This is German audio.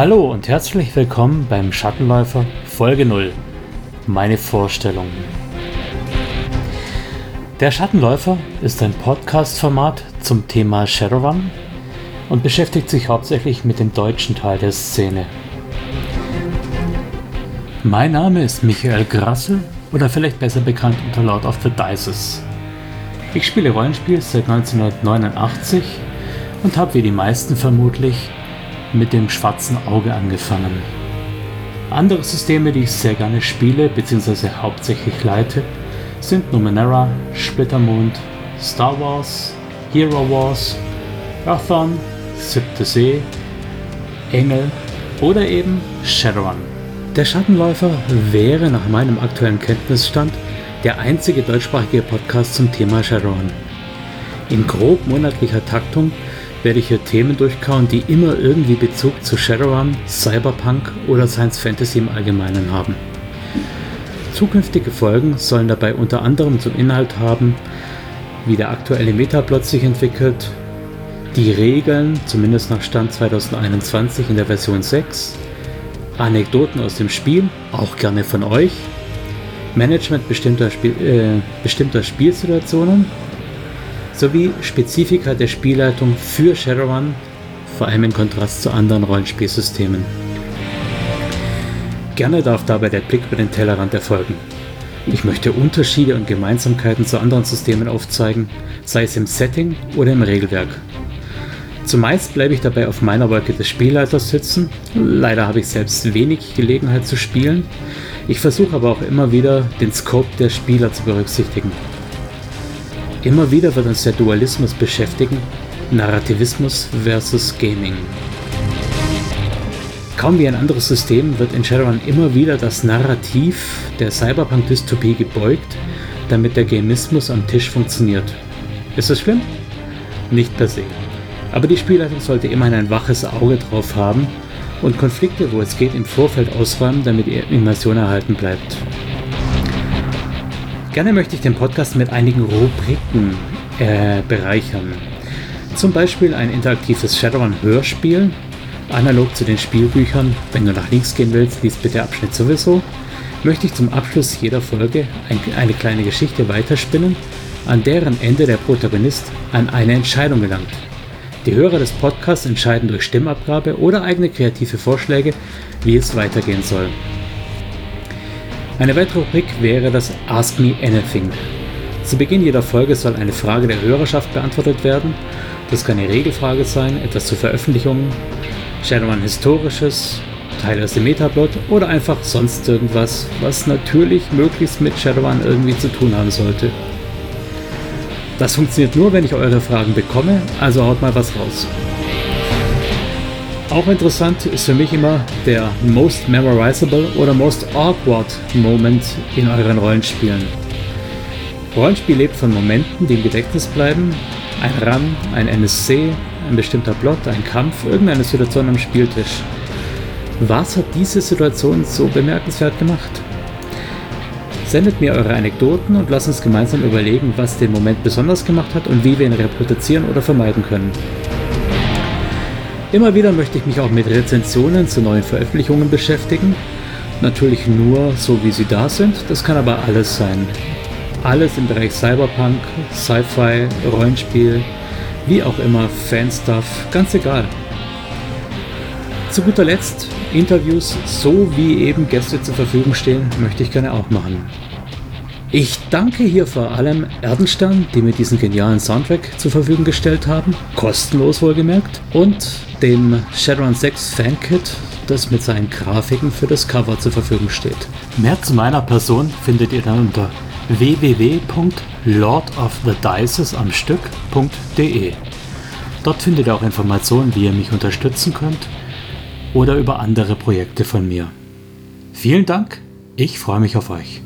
Hallo und herzlich willkommen beim Schattenläufer Folge 0. Meine Vorstellung. Der Schattenläufer ist ein Podcast-Format zum Thema Shadowrun und beschäftigt sich hauptsächlich mit dem deutschen Teil der Szene. Mein Name ist Michael Grassel oder vielleicht besser bekannt unter Lord of the Dices. Ich spiele Rollenspiel seit 1989 und habe wie die meisten vermutlich mit dem schwarzen Auge angefangen. Andere Systeme, die ich sehr gerne spiele bzw. hauptsächlich leite, sind Numenera, Splittermond, Star Wars, Hero Wars, Rathon, Siebte See, Engel oder eben Shadowrun. Der Schattenläufer wäre nach meinem aktuellen Kenntnisstand der einzige deutschsprachige Podcast zum Thema Shadowrun. In grob monatlicher Taktung werde ich hier Themen durchkauen, die immer irgendwie Bezug zu Shadowrun, Cyberpunk oder Science Fantasy im Allgemeinen haben. Zukünftige Folgen sollen dabei unter anderem zum Inhalt haben, wie der aktuelle Metaplot sich entwickelt, die Regeln, zumindest nach Stand 2021 in der Version 6, Anekdoten aus dem Spiel, auch gerne von euch, Management bestimmter, Spiel, äh, bestimmter Spielsituationen sowie Spezifika der Spielleitung für Shadowrun, vor allem im Kontrast zu anderen Rollenspielsystemen. Gerne darf dabei der Blick über den Tellerrand erfolgen. Ich möchte Unterschiede und Gemeinsamkeiten zu anderen Systemen aufzeigen, sei es im Setting oder im Regelwerk. Zumeist bleibe ich dabei auf meiner Wolke des Spielleiters sitzen. Leider habe ich selbst wenig Gelegenheit zu spielen. Ich versuche aber auch immer wieder, den Scope der Spieler zu berücksichtigen. Immer wieder wird uns der Dualismus beschäftigen, Narrativismus versus Gaming. Kaum wie ein anderes System wird in Shadowrun immer wieder das Narrativ der Cyberpunk-Dystopie gebeugt, damit der Gamismus am Tisch funktioniert. Ist das schlimm? Nicht per se. Aber die Spielleitung sollte immerhin ein waches Auge drauf haben und Konflikte, wo es geht, im Vorfeld ausräumen, damit die Immersion erhalten bleibt. Gerne möchte ich den Podcast mit einigen Rubriken äh, bereichern. Zum Beispiel ein interaktives Shadowrun-Hörspiel, analog zu den Spielbüchern. Wenn du nach links gehen willst, liest bitte Abschnitt sowieso. Möchte ich zum Abschluss jeder Folge ein, eine kleine Geschichte weiterspinnen, an deren Ende der Protagonist an eine Entscheidung gelangt. Die Hörer des Podcasts entscheiden durch Stimmabgabe oder eigene kreative Vorschläge, wie es weitergehen soll. Eine weitere Rubrik wäre das Ask Me Anything. Zu Beginn jeder Folge soll eine Frage der Hörerschaft beantwortet werden. Das kann eine Regelfrage sein, etwas zu Veröffentlichungen, Shadowrun Historisches, Teile aus dem Metaplot oder einfach sonst irgendwas, was natürlich möglichst mit Shadowrun irgendwie zu tun haben sollte. Das funktioniert nur, wenn ich eure Fragen bekomme, also haut mal was raus. Auch interessant ist für mich immer der Most Memorizable oder Most Awkward Moment in euren Rollenspielen. Rollenspiel lebt von Momenten, die im Gedächtnis bleiben. Ein Run, ein NSC, ein bestimmter Plot, ein Kampf, irgendeine Situation am Spieltisch. Was hat diese Situation so bemerkenswert gemacht? Sendet mir eure Anekdoten und lasst uns gemeinsam überlegen, was den Moment besonders gemacht hat und wie wir ihn reproduzieren oder vermeiden können. Immer wieder möchte ich mich auch mit Rezensionen zu neuen Veröffentlichungen beschäftigen. Natürlich nur so, wie sie da sind. Das kann aber alles sein. Alles im Bereich Cyberpunk, Sci-Fi, Rollenspiel, wie auch immer, Fanstuff, ganz egal. Zu guter Letzt Interviews, so wie eben Gäste zur Verfügung stehen, möchte ich gerne auch machen. Ich danke hier vor allem Erdenstern, die mir diesen genialen Soundtrack zur Verfügung gestellt haben, kostenlos wohlgemerkt, und dem Shadowrun 6 Fankit, das mit seinen Grafiken für das Cover zur Verfügung steht. Mehr zu meiner Person findet ihr dann unter www.lordofthedices am Stück.de. Dort findet ihr auch Informationen, wie ihr mich unterstützen könnt oder über andere Projekte von mir. Vielen Dank, ich freue mich auf euch.